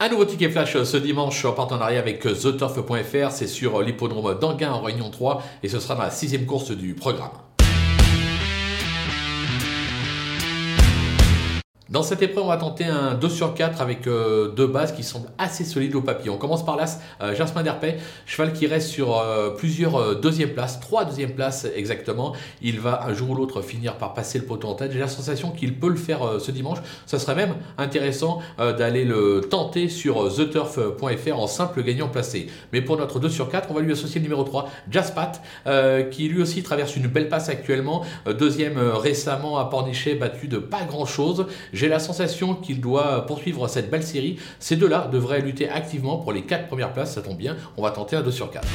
Un nouveau ticket flash ce dimanche en partenariat avec TheTurf.fr, c'est sur l'hippodrome d'Anguin en Réunion 3 et ce sera dans la sixième course du programme. Dans cette épreuve, on va tenter un 2 sur 4 avec euh, deux bases qui semblent assez solides au papier. On commence par l'As euh, Jasmin Derpay, cheval qui reste sur euh, plusieurs deuxièmes places, trois deuxièmes places exactement. Il va un jour ou l'autre finir par passer le poteau en tête. J'ai la sensation qu'il peut le faire ce dimanche. Ça serait même intéressant d'aller le tenter sur theturf.fr en simple gagnant placé. Mais pour notre 2 sur 4, on va lui associer le numéro 3, Jaspat, qui lui aussi traverse une belle passe actuellement. deuxième récemment à Pornichet, battu de pas grand chose. J'ai la sensation qu'il doit poursuivre cette belle série. Ces deux-là devraient lutter activement pour les 4 premières places, ça tombe bien, on va tenter un 2 sur 4.